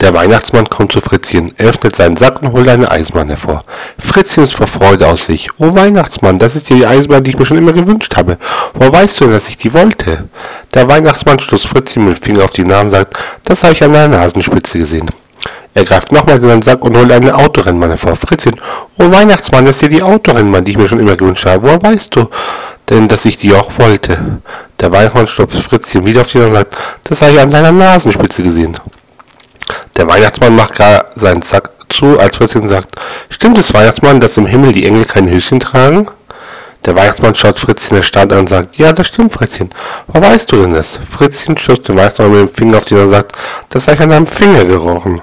Der Weihnachtsmann kommt zu Fritzchen, öffnet seinen Sack und holt eine Eisenbahn hervor. Fritzchen ist vor Freude aus sich. Oh Weihnachtsmann, das ist ja die Eisenbahn, die ich mir schon immer gewünscht habe. Woher weißt du denn, dass ich die wollte? Der Weihnachtsmann stoßt Fritzchen mit dem Finger auf die Nase und sagt, das habe ich an deiner Nasenspitze gesehen. Er greift nochmals in seinen Sack und holt eine Autorennbahn hervor. Fritzchen, oh Weihnachtsmann, das ist ja die Autorennbahn, die ich mir schon immer gewünscht habe. Woher weißt du denn, dass ich die auch wollte? Der Weihnachtsmann stopft Fritzchen wieder auf die Nase und sagt, das habe ich an deiner Nasenspitze gesehen. Der Weihnachtsmann macht gerade seinen Sack zu, als Fritzchen sagt, stimmt es, Weihnachtsmann, dass im Himmel die Engel kein Höschen tragen? Der Weihnachtsmann schaut Fritzchen erstaunt an und sagt, ja, das stimmt, Fritzchen. Wo weißt du denn das? Fritzchen stößt den Weihnachtsmann mit dem Finger auf den und sagt, das habe ich an deinem Finger gerochen.